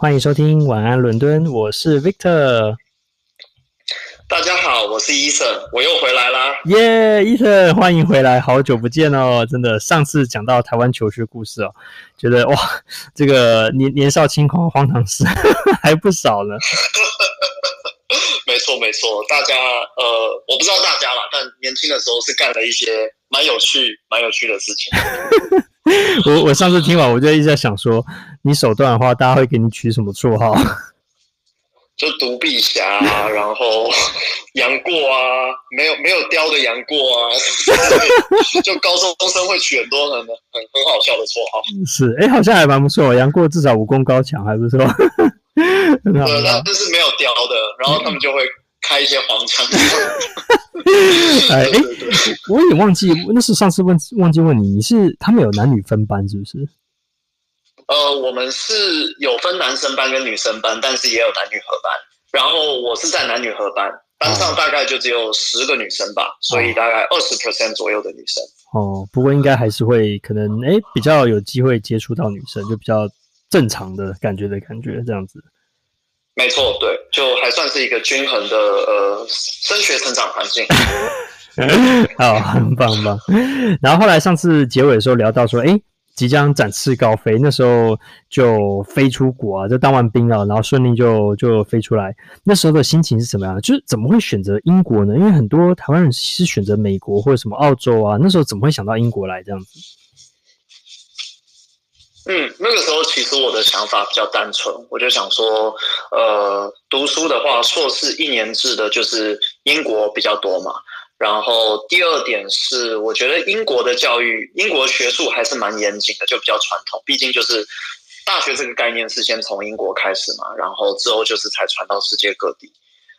欢迎收听晚安伦敦，我是 Victor。大家好，我是 Eason，我又回来啦。耶，Eason，欢迎回来，好久不见哦！真的，上次讲到台湾求学故事哦，觉得哇，这个年年少轻狂荒唐事 还不少呢。没错，没错，大家呃，我不知道大家啦，但年轻的时候是干了一些蛮有趣、蛮有趣的事情。我我上次听完，我就一直在想说，你手段的话，大家会给你取什么绰号？就独臂侠，然后 杨过啊，没有没有雕的杨过啊，就高中生会取很多很很很好笑的绰号。是，哎、欸，好像还蛮不错。杨过至少武功高强，还不错。对，那这是没有雕的，然后他们就会开一些黄腔。哎，哎，我也忘记，那是上次问忘记问你，你是他们有男女分班是不是？呃，我们是有分男生班跟女生班，但是也有男女合班。然后我是在男女合班，班上大概就只有十个女生吧，哦、所以大概二十 percent 左右的女生。哦，不过应该还是会可能哎，比较有机会接触到女生，就比较正常的感觉的感觉这样子。没错，对，就还算是一个均衡的呃升学成长环境。好，很棒很棒。然后后来上次结尾的时候聊到说，哎，即将展翅高飞，那时候就飞出国啊，就当完兵啊，然后顺利就就飞出来。那时候的心情是什么样？就是怎么会选择英国呢？因为很多台湾人是选择美国或者什么澳洲啊，那时候怎么会想到英国来这样子？嗯，那个时候其实我的想法比较单纯，我就想说，呃，读书的话，硕士一年制的，就是英国比较多嘛。然后第二点是，我觉得英国的教育，英国学术还是蛮严谨的，就比较传统。毕竟就是大学这个概念是先从英国开始嘛，然后之后就是才传到世界各地。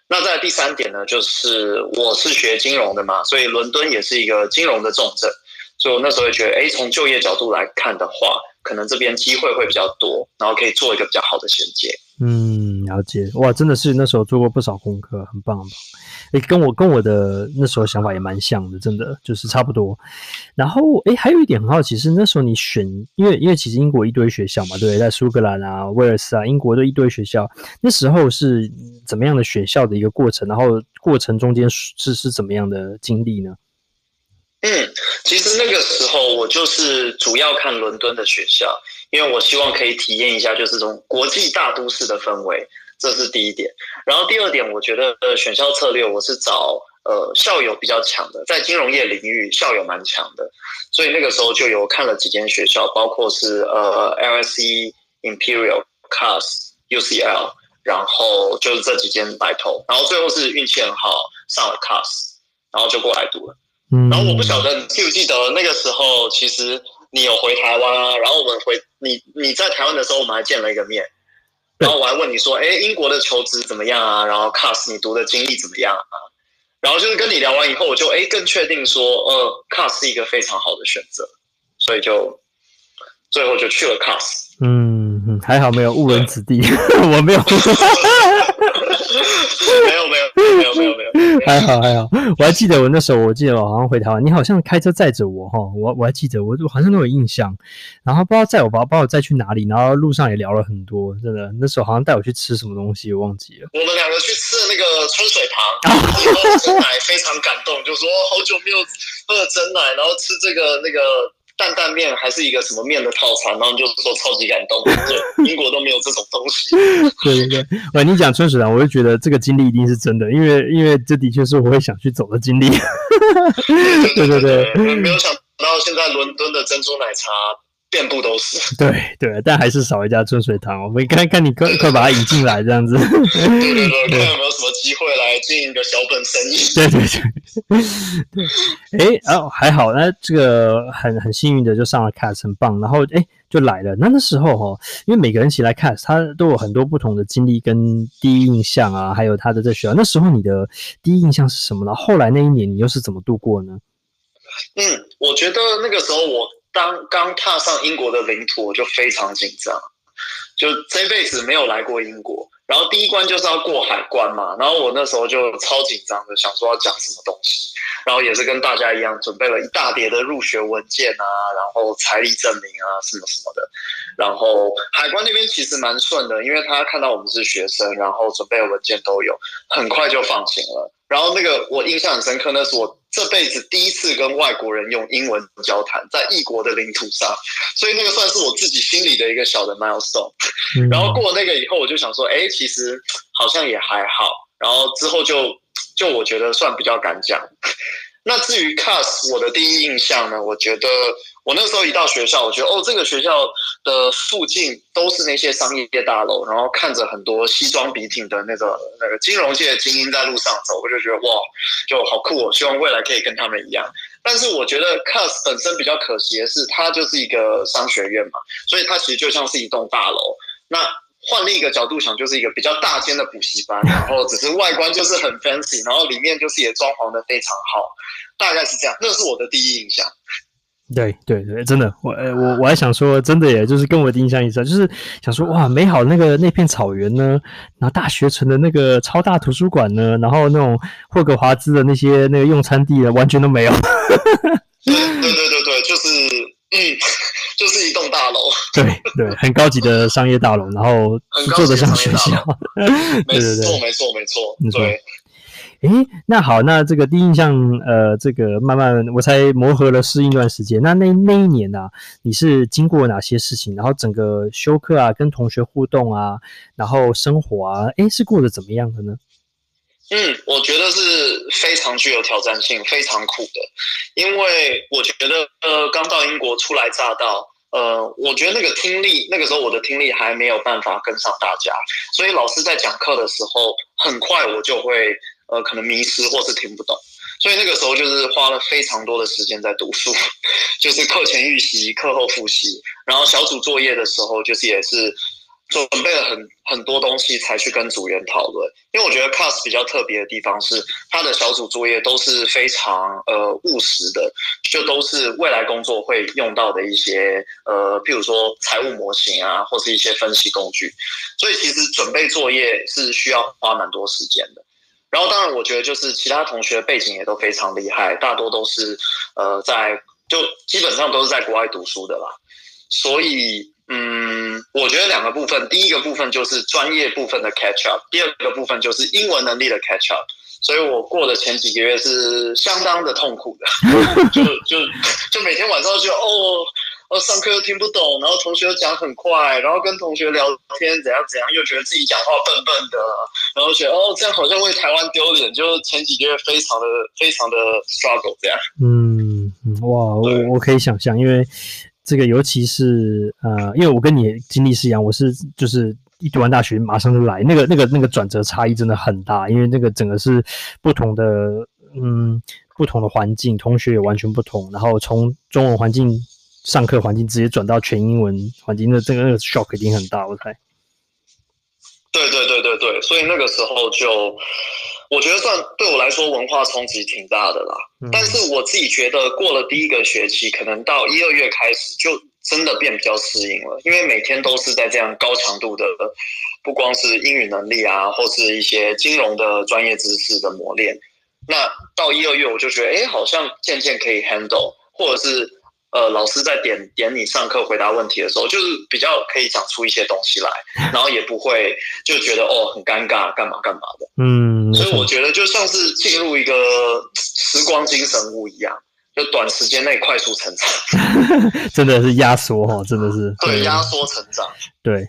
那在第三点呢，就是我是学金融的嘛，所以伦敦也是一个金融的重镇。所以我那时候也觉得，哎，从就业角度来看的话，可能这边机会会比较多，然后可以做一个比较好的衔接。嗯，了解。哇，真的是那时候做过不少功课，很棒，哎，跟我跟我的那时候想法也蛮像的，真的就是差不多。然后，哎，还有一点很好奇是，那时候你选，因为因为其实英国一堆学校嘛，对，在苏格兰啊、威尔斯啊，英国的一堆学校，那时候是怎么样的选校的一个过程？然后过程中间是是怎么样的经历呢？嗯，其实那个时候我就是主要看伦敦的学校，因为我希望可以体验一下就是这种国际大都市的氛围，这是第一点。然后第二点，我觉得呃选校策略我是找呃校友比较强的，在金融业领域校友蛮强的，所以那个时候就有看了几间学校，包括是呃 LSE、Imperial、Cass、UCL，然后就是这几间白头，然后最后是运气很好上了 Cass，然后就过来读了。然后我不晓得你记不记得那个时候，其实你有回台湾啊。然后我们回你你在台湾的时候，我们还见了一个面。然后我还问你说：“哎，英国的求职怎么样啊？然后 Cass 你读的经历怎么样啊？”然后就是跟你聊完以后，我就哎更确定说，呃，Cass 是一个非常好的选择，所以就最后就去了 Cass。嗯，还好没有误人子弟，我没有。没有没有没有没有没有，还好还好，我还记得我那时候，我记得我好像回台湾，你好像开车载着我哈，我我还记得我我好像都有印象，然后不知道载我把把我载去哪里，然后路上也聊了很多，真的那时候好像带我去吃什么东西，我忘记了。我们两个去吃的那个春水堂，喝珍奶非常感动，就说好久没有喝了珍奶，然后吃这个那个。担担面还是一个什么面的套餐，然后就说超级感动，对 英国都没有这种东西。对 对对，喂，你讲春水堂，我就觉得这个经历一定是真的，因为因为这的确是我会想去走的经历。对对对，对，没有想到现在伦敦的珍珠奶茶。遍布都是，对对，但还是少一家春水堂。我们看看你快快把它引进来，这样子。对对 对，看有没有什么机会来经营一个小本生意。对对对对，哎，哦，还好，那这个很很幸运的就上了 cast，很棒。然后哎，就来了。那那时候哈，因为每个人一起来 Cass，他都有很多不同的经历跟第一印象啊，还有他的在学校。那时候你的第一印象是什么呢？后来那一年你又是怎么度过呢？嗯，我觉得那个时候我。当刚踏上英国的领土，我就非常紧张，就这辈子没有来过英国，然后第一关就是要过海关嘛，然后我那时候就超紧张的，想说要讲什么东西，然后也是跟大家一样准备了一大叠的入学文件啊，然后财力证明啊什么什么的，然后海关那边其实蛮顺的，因为他看到我们是学生，然后准备文件都有，很快就放行了。然后那个我印象很深刻，那是我这辈子第一次跟外国人用英文交谈，在异国的领土上，所以那个算是我自己心里的一个小的 milestone。然后过了那个以后，我就想说，哎，其实好像也还好。然后之后就就我觉得算比较敢讲。那至于 CAS，我的第一印象呢，我觉得。我那时候一到学校，我觉得哦，这个学校的附近都是那些商业大楼，然后看着很多西装笔挺的那个那个金融界的精英在路上走，我就觉得哇，就好酷哦！希望未来可以跟他们一样。但是我觉得 CAS 本身比较可惜的是，它就是一个商学院嘛，所以它其实就像是一栋大楼。那换另一个角度想，就是一个比较大间的补习班，然后只是外观就是很 fancy，然后里面就是也装潢的非常好，大概是这样。那是我的第一印象。对对对，真的，我呃我我还想说，真的耶，就是跟我的印象一样，就是想说哇，美好那个那片草原呢，然后大学城的那个超大图书馆呢，然后那种霍格华兹的那些那个用餐地呢，完全都没有。对对对对，就是嗯，就是一栋大楼。对对，很高级的商业大楼，然后做的像学校。对对对没错没错没错，对。诶，那好，那这个第一印象，呃，这个慢慢我才磨合了适应一段时间。那那那一年呢、啊，你是经过哪些事情？然后整个休课啊，跟同学互动啊，然后生活啊，诶，是过得怎么样的呢？嗯，我觉得是非常具有挑战性，非常苦的。因为我觉得，呃，刚到英国初来乍到，呃，我觉得那个听力，那个时候我的听力还没有办法跟上大家，所以老师在讲课的时候，很快我就会。呃，可能迷失或是听不懂，所以那个时候就是花了非常多的时间在读书，就是课前预习、课后复习，然后小组作业的时候，就是也是准备了很很多东西才去跟组员讨论。因为我觉得 CAS 比较特别的地方是，他的小组作业都是非常呃务实的，就都是未来工作会用到的一些呃，譬如说财务模型啊，或是一些分析工具，所以其实准备作业是需要花蛮多时间的。然后，当然，我觉得就是其他同学背景也都非常厉害，大多都是呃在就基本上都是在国外读书的啦。所以，嗯，我觉得两个部分，第一个部分就是专业部分的 catch up，第二个部分就是英文能力的 catch up。所以我过的前几个月是相当的痛苦的，就就就每天晚上就哦。哦，上课又听不懂，然后同学又讲很快，然后跟同学聊天怎样怎样，又觉得自己讲话笨笨的，然后觉得哦，这样好像为台湾丢脸，就前几个月非常的非常的 struggle 这样。嗯，哇，我我可以想象，因为这个尤其是呃，因为我跟你经历是一样，我是就是一读完大学马上就来，那个那个那个转折差异真的很大，因为那个整个是不同的嗯不同的环境，同学也完全不同，然后从中文环境。上课环境直接转到全英文环境那这个那个 shock 一定很大，我猜。对对对对对，所以那个时候就，我觉得算对我来说文化冲击挺大的啦。嗯。但是我自己觉得过了第一个学期，可能到一二月开始就真的变比较适应了，因为每天都是在这样高强度的，不光是英语能力啊，或是一些金融的专业知识的磨练。那到一二月我就觉得，哎，好像渐渐可以 handle，或者是。呃，老师在点点你上课回答问题的时候，就是比较可以讲出一些东西来，然后也不会就觉得哦很尴尬，干嘛干嘛的。嗯，所以我觉得就像是进入一个时光精神屋一样，就短时间内快速成长，真的是压缩哈，真的是 对压缩成长。对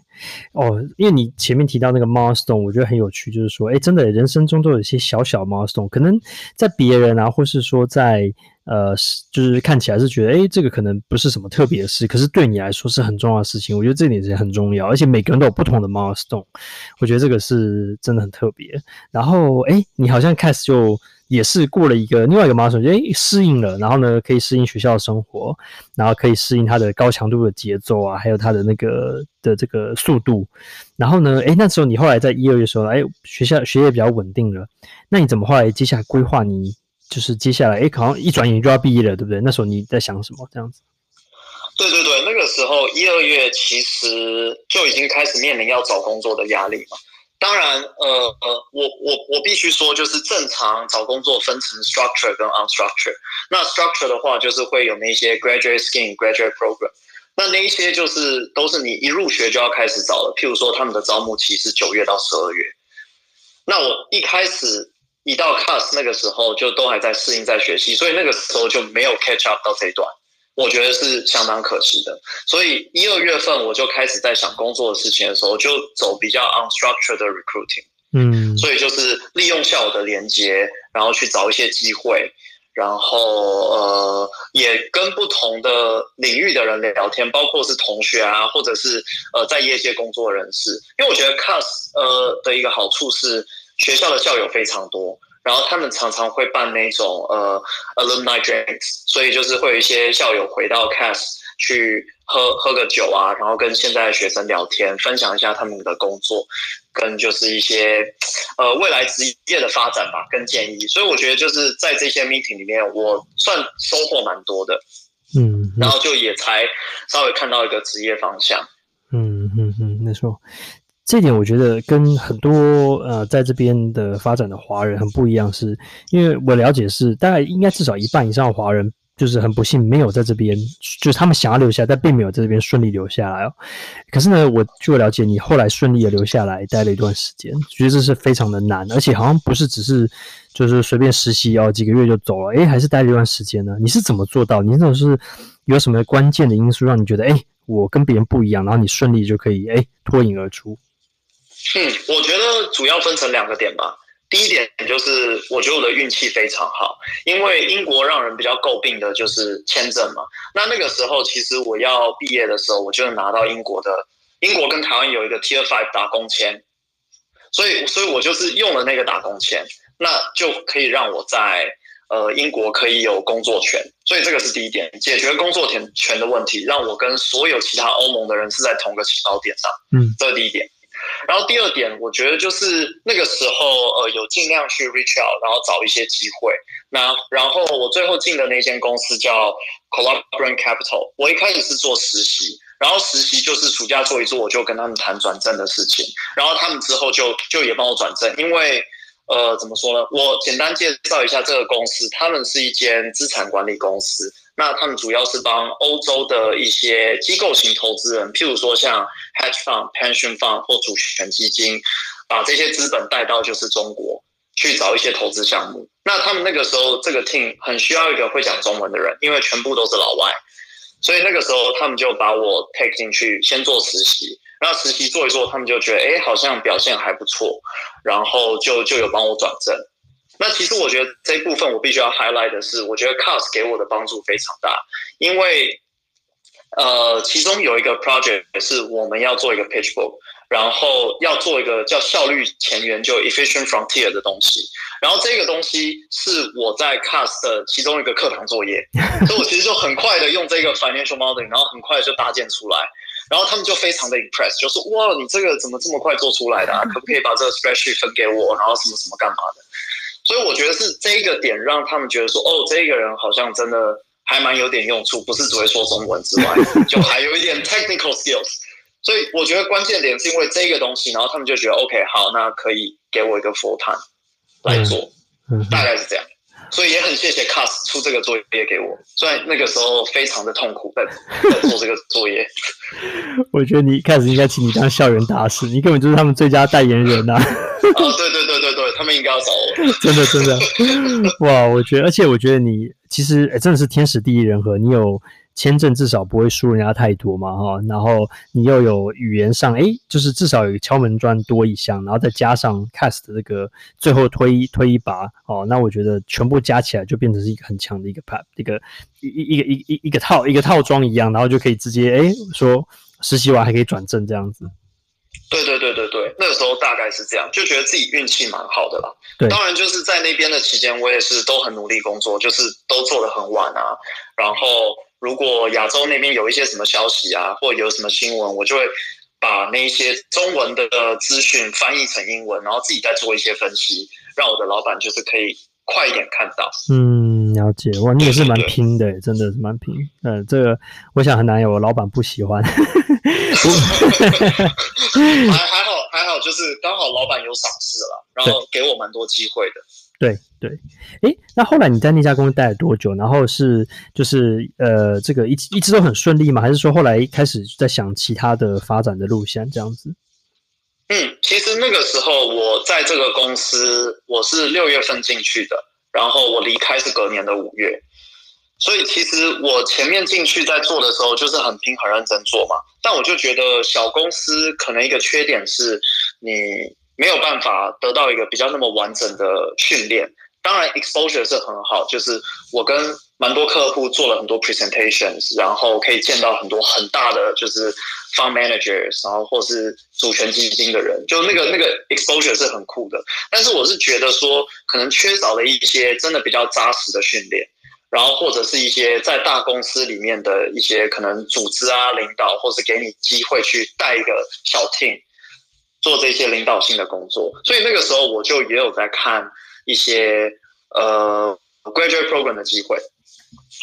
哦，因为你前面提到那个 milestone，我觉得很有趣，就是说，哎，真的人生中都有一些小小 milestone，可能在别人啊，或是说在。呃，是就是看起来是觉得，诶，这个可能不是什么特别的事，可是对你来说是很重要的事情。我觉得这点是很重要，而且每个人都有不同的 milestone，我觉得这个是真的很特别。然后，诶，你好像开始就也是过了一个另外一个 milestone，诶，适应了，然后呢，可以适应学校的生活，然后可以适应它的高强度的节奏啊，还有它的那个的这个速度。然后呢，诶，那时候你后来在一二月的时候，诶，学校学业比较稳定了，那你怎么后来接下来规划你？就是接下来，哎，好像一转眼就要毕业了，对不对？那时候你在想什么？这样子？对对对，那个时候一二月其实就已经开始面临要找工作的压力嘛。当然，呃呃，我我我必须说，就是正常找工作分成 structure 跟 unstructure。那 structure 的话，就是会有那些 graduate scheme、graduate program。那那一些就是都是你一入学就要开始找的。譬如说，他们的招募期是九月到十二月。那我一开始一到 CAS 那个时候，就都还在适应、在学习，所以那个时候就没有 catch up 到这一段。我觉得是相当可惜的，所以一二月份我就开始在想工作的事情的时候，就走比较 unstructured 的 recruiting，嗯，所以就是利用校友的连接，然后去找一些机会，然后呃也跟不同的领域的人聊天，包括是同学啊，或者是呃在业界工作人士，因为我觉得 CAS 呃的一个好处是学校的校友非常多。然后他们常常会办那种呃 alumni drinks，所以就是会有一些校友回到 CAS 去喝喝个酒啊，然后跟现在的学生聊天，分享一下他们的工作，跟就是一些呃未来职业的发展吧，跟建议。所以我觉得就是在这些 meeting 里面，我算收获蛮多的，嗯，嗯，然后就也才稍微看到一个职业方向，嗯嗯嗯，没错。这点我觉得跟很多呃在这边的发展的华人很不一样是，因为我了解是大概应该至少一半以上的华人就是很不幸没有在这边，就是他们想要留下，但并没有在这边顺利留下来哦。可是呢，我据我了解，你后来顺利的留下来待了一段时间，觉得这是非常的难，而且好像不是只是就是随便实习哦几个月就走了，诶，还是待了一段时间呢？你是怎么做到？你那种是有什么关键的因素让你觉得诶，我跟别人不一样，然后你顺利就可以诶脱颖而出？嗯，我觉得主要分成两个点吧。第一点就是，我觉得我的运气非常好，因为英国让人比较诟病的就是签证嘛。那那个时候，其实我要毕业的时候，我就拿到英国的，英国跟台湾有一个 Tier Five 打工签，所以，所以我就是用了那个打工签，那就可以让我在呃英国可以有工作权。所以这个是第一点，解决工作权权的问题，让我跟所有其他欧盟的人是在同个起跑点上。嗯，这是第一点。然后第二点，我觉得就是那个时候，呃，有尽量去 reach out，然后找一些机会。那然后我最后进的那间公司叫 Columbia Capital，我一开始是做实习，然后实习就是暑假做一做，我就跟他们谈转正的事情。然后他们之后就就也帮我转正，因为呃，怎么说呢？我简单介绍一下这个公司，他们是一间资产管理公司。那他们主要是帮欧洲的一些机构型投资人，譬如说像 hedge fund、pension fund 或主权基金，把这些资本带到就是中国去找一些投资项目。那他们那个时候这个 team 很需要一个会讲中文的人，因为全部都是老外，所以那个时候他们就把我 take 进去先做实习，然后实习做一做，他们就觉得哎，好像表现还不错，然后就就有帮我转正。那其实我觉得这一部分我必须要 highlight 的是，我觉得 Cars 给我的帮助非常大，因为呃，其中有一个 project 是我们要做一个 pitch book，然后要做一个叫效率前沿，就 efficient frontier 的东西，然后这个东西是我在 CAS 的其中一个课堂作业，所以我其实就很快的用这个 financial modeling，然后很快就搭建出来，然后他们就非常的 impressed，就说哇，你这个怎么这么快做出来的啊？可不可以把这个 spreadsheet 分给我，然后什么什么干嘛的？所以我觉得是这一个点让他们觉得说，哦，这个人好像真的还蛮有点用处，不是只会说中文之外，就还有一点 technical skills。所以我觉得关键点是因为这个东西，然后他们就觉得 OK，好，那可以给我一个 full time 来做，大概是这样。所以也很谢谢 CAS 出这个作业给我，虽然那个时候非常的痛苦，在在做这个作业。我觉得你一开始应该请你当校园大使，你根本就是他们最佳代言人呐、啊。哦，对对对对对，他们应该要找我。真的真的，哇！我觉得，而且我觉得你其实诶真的是天时地利人和，你有。签证至少不会输人家太多嘛，哈，然后你又有语言上，诶，就是至少有敲门砖多一项，然后再加上 CAS 的这个最后推一推一把，哦，那我觉得全部加起来就变成是一个很强的一个 pack，一个一一个一一一个套一个套装一样，然后就可以直接诶说实习完还可以转正这样子。对对对对个时候大概是这样，就觉得自己运气蛮好的啦。对，当然就是在那边的期间，我也是都很努力工作，就是都做的很晚啊，然后。如果亚洲那边有一些什么消息啊，或有什么新闻，我就会把那些中文的资讯翻译成英文，然后自己再做一些分析，让我的老板就是可以快一点看到。嗯，了解。哇，你也是蛮拼的，真的是蛮拼。嗯，这个我想很难有我老板不喜欢。还还好。还好，就是刚好老板有赏识了，然后给我蛮多机会的。对对，诶，那后来你在那家公司待了多久？然后是就是呃，这个一一直都很顺利吗？还是说后来开始在想其他的发展的路线这样子？嗯，其实那个时候我在这个公司，我是六月份进去的，然后我离开是隔年的五月，所以其实我前面进去在做的时候就是很拼、很认真做嘛。但我就觉得小公司可能一个缺点是你。没有办法得到一个比较那么完整的训练，当然 exposure 是很好，就是我跟蛮多客户做了很多 presentations，然后可以见到很多很大的就是 fund managers，然后或是主权基金的人，就那个那个 exposure 是很酷的。但是我是觉得说，可能缺少了一些真的比较扎实的训练，然后或者是一些在大公司里面的一些可能组织啊领导，或是给你机会去带一个小 team。做这些领导性的工作，所以那个时候我就也有在看一些呃 graduate program 的机会，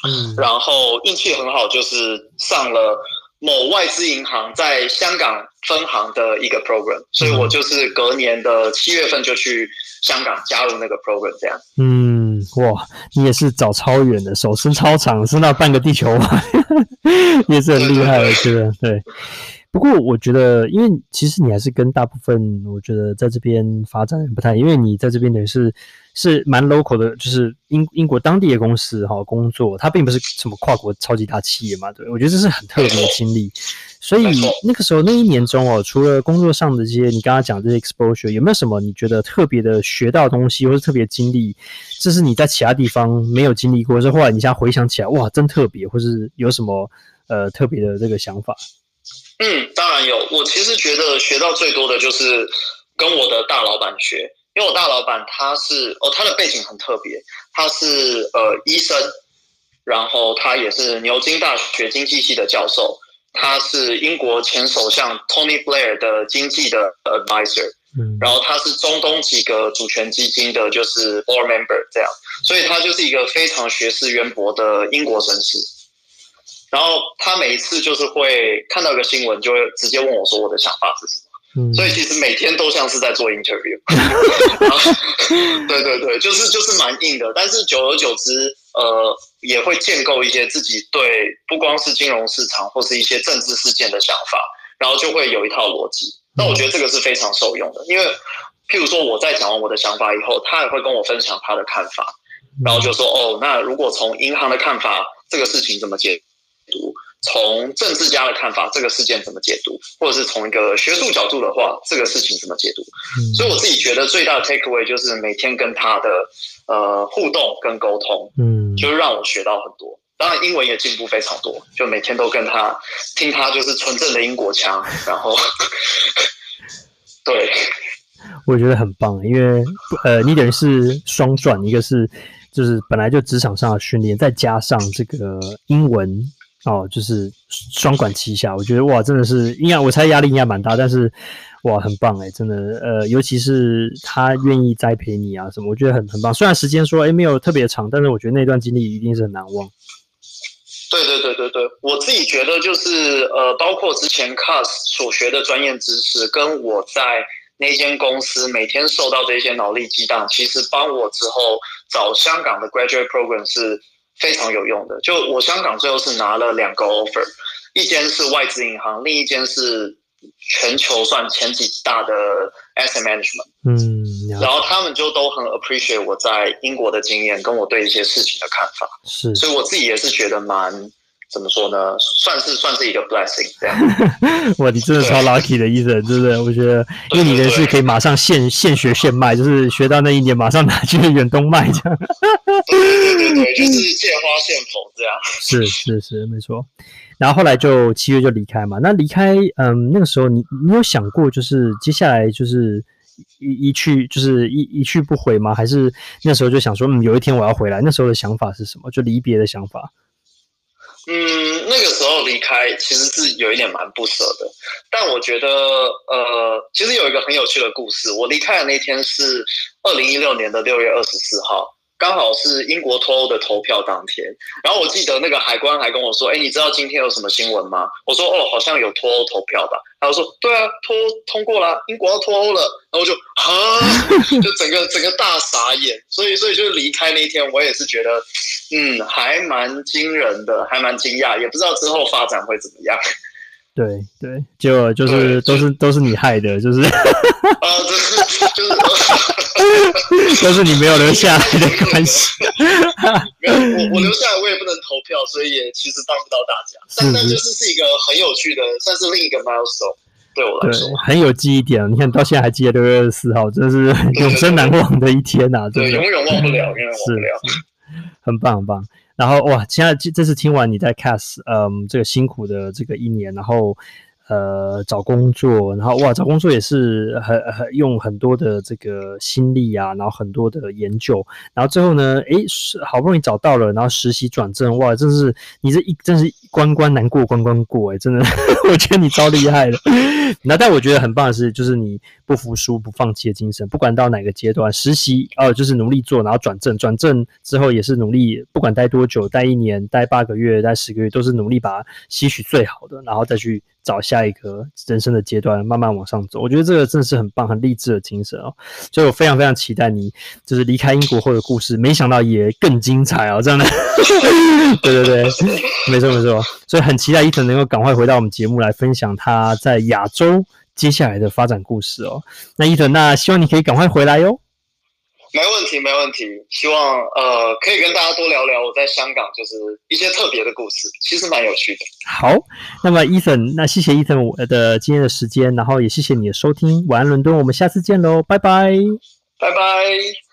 嗯，然后运气很好，就是上了某外资银行在香港分行的一个 program，所以我就是隔年的七月份就去香港加入那个 program，这样。嗯，哇，你也是找超远的，手伸超长，伸到半个地球嘛，你也是很厉害我觉得，对。不过我觉得，因为其实你还是跟大部分，我觉得在这边发展不太，因为你在这边等于是是蛮 local 的，就是英英国当地的公司哈工作，它并不是什么跨国超级大企业嘛，对，我觉得这是很特别的经历。所以那个时候那一年中哦，除了工作上的这些你刚刚讲这些 exposure，有没有什么你觉得特别的学到的东西，或是特别经历，这是你在其他地方没有经历过，或是后来你现在回想起来，哇，真特别，或是有什么呃特别的这个想法？嗯，当然有。我其实觉得学到最多的就是跟我的大老板学，因为我大老板他是哦，他的背景很特别，他是呃医生，然后他也是牛津大学经济系的教授，他是英国前首相 Tony Blair 的经济的 advisor，嗯，然后他是中东几个主权基金的就是 board member 这样，所以他就是一个非常学识渊博的英国绅士。然后他每一次就是会看到一个新闻，就会直接问我说我的想法是什么。嗯，所以其实每天都像是在做 interview。对对对，就是就是蛮硬的，但是久而久之，呃，也会建构一些自己对不光是金融市场或是一些政治事件的想法，然后就会有一套逻辑。那我觉得这个是非常受用的，因为譬如说我在讲完我的想法以后，他也会跟我分享他的看法，然后就说哦，那如果从银行的看法，这个事情怎么解？读从政治家的看法，这个事件怎么解读，或者是从一个学术角度的话，这个事情怎么解读？嗯、所以我自己觉得最大的 take away 就是每天跟他的呃互动跟沟通，嗯，就让我学到很多。当然英文也进步非常多，就每天都跟他听他就是纯正的英国腔，然后 对，我觉得很棒，因为呃，你等于是双赚，一个是就是本来就职场上的训练，再加上这个英文。哦，就是双管齐下，我觉得哇，真的是应该我猜压力应该蛮大，但是哇，很棒哎，真的，呃，尤其是他愿意栽培你啊什么，我觉得很很棒。虽然时间说诶没有特别长，但是我觉得那段经历一定是很难忘。对对对对对，我自己觉得就是呃，包括之前 CAS 所学的专业知识，跟我在那间公司每天受到这些脑力激荡，其实帮我之后找香港的 graduate program 是。非常有用的，就我香港最后是拿了两个 offer，一间是外资银行，另一间是全球算前几大的 asset management。嗯，然后他们就都很 appreciate 我在英国的经验，跟我对一些事情的看法。是，所以我自己也是觉得蛮。怎么说呢？算是算是一个 blessing 这样。哇，你真的超 lucky 的意思，对不对？我觉得，因为你的是可以马上现现学现卖，就是学到那一年马上拿去远东卖这样。对对对对，就是现花现佛这样。是是是，没错。然后后来就七月就离开嘛。那离开，嗯，那个时候你你有想过，就是接下来就是一一去就是一一去不回吗？还是那时候就想说，嗯，有一天我要回来？那时候的想法是什么？就离别的想法。嗯，那个时候离开其实是有一点蛮不舍的，但我觉得，呃，其实有一个很有趣的故事。我离开的那天是二零一六年的六月二十四号，刚好是英国脱欧的投票当天，然后我记得那个海关还跟我说：“哎，你知道今天有什么新闻吗？”我说：“哦，好像有脱欧投票吧。”他说：“对啊，脱通过了，英国要脱欧了。”然后我就啊，就整个整个大傻眼。所以，所以就离开那一天，我也是觉得，嗯，还蛮惊人的，还蛮惊讶，也不知道之后发展会怎么样。对对，就就是都是都是你害的，就是啊，就是就是。都是你没有留下来的关系。没有我，我留下来，我也不能投票，所以也其实帮不到大家。但但就是是一个很有趣的，算是另一个 milestone，对我来说很有记忆点。你看到现在还记得六月二十四号，真是永生难忘的一天呐！对，永远忘不了，永远忘不了。很棒，很棒。然后哇，现在这次听完你在 cast，嗯，这个辛苦的这个一年，然后。呃，找工作，然后哇，找工作也是很很用很多的这个心力啊，然后很多的研究，然后最后呢，诶，是好不容易找到了，然后实习转正，哇，真是你这一真是关关难过关关过，诶，真的，我觉得你超厉害的。那但我觉得很棒的是，就是你不服输、不放弃的精神，不管到哪个阶段实习，哦，就是努力做，然后转正，转正之后也是努力，不管待多久，待一年、待八个月、待十个月，都是努力把吸取最好的，然后再去。找下一个人生的阶段，慢慢往上走。我觉得这个真的是很棒、很励志的精神哦。所以我非常非常期待你就是离开英国后的故事，没想到也更精彩哦。这样的，对对对，没错没错。所以很期待伊藤能够赶快回到我们节目来分享他在亚洲接下来的发展故事哦。那伊藤那希望你可以赶快回来哟。没问题，没问题。希望呃可以跟大家多聊聊我在香港就是一些特别的故事，其实蛮有趣的。好，那么 Ethan，那谢谢 Ethan 我的今天的时间，然后也谢谢你的收听。晚安，伦敦，我们下次见喽，拜拜，拜拜。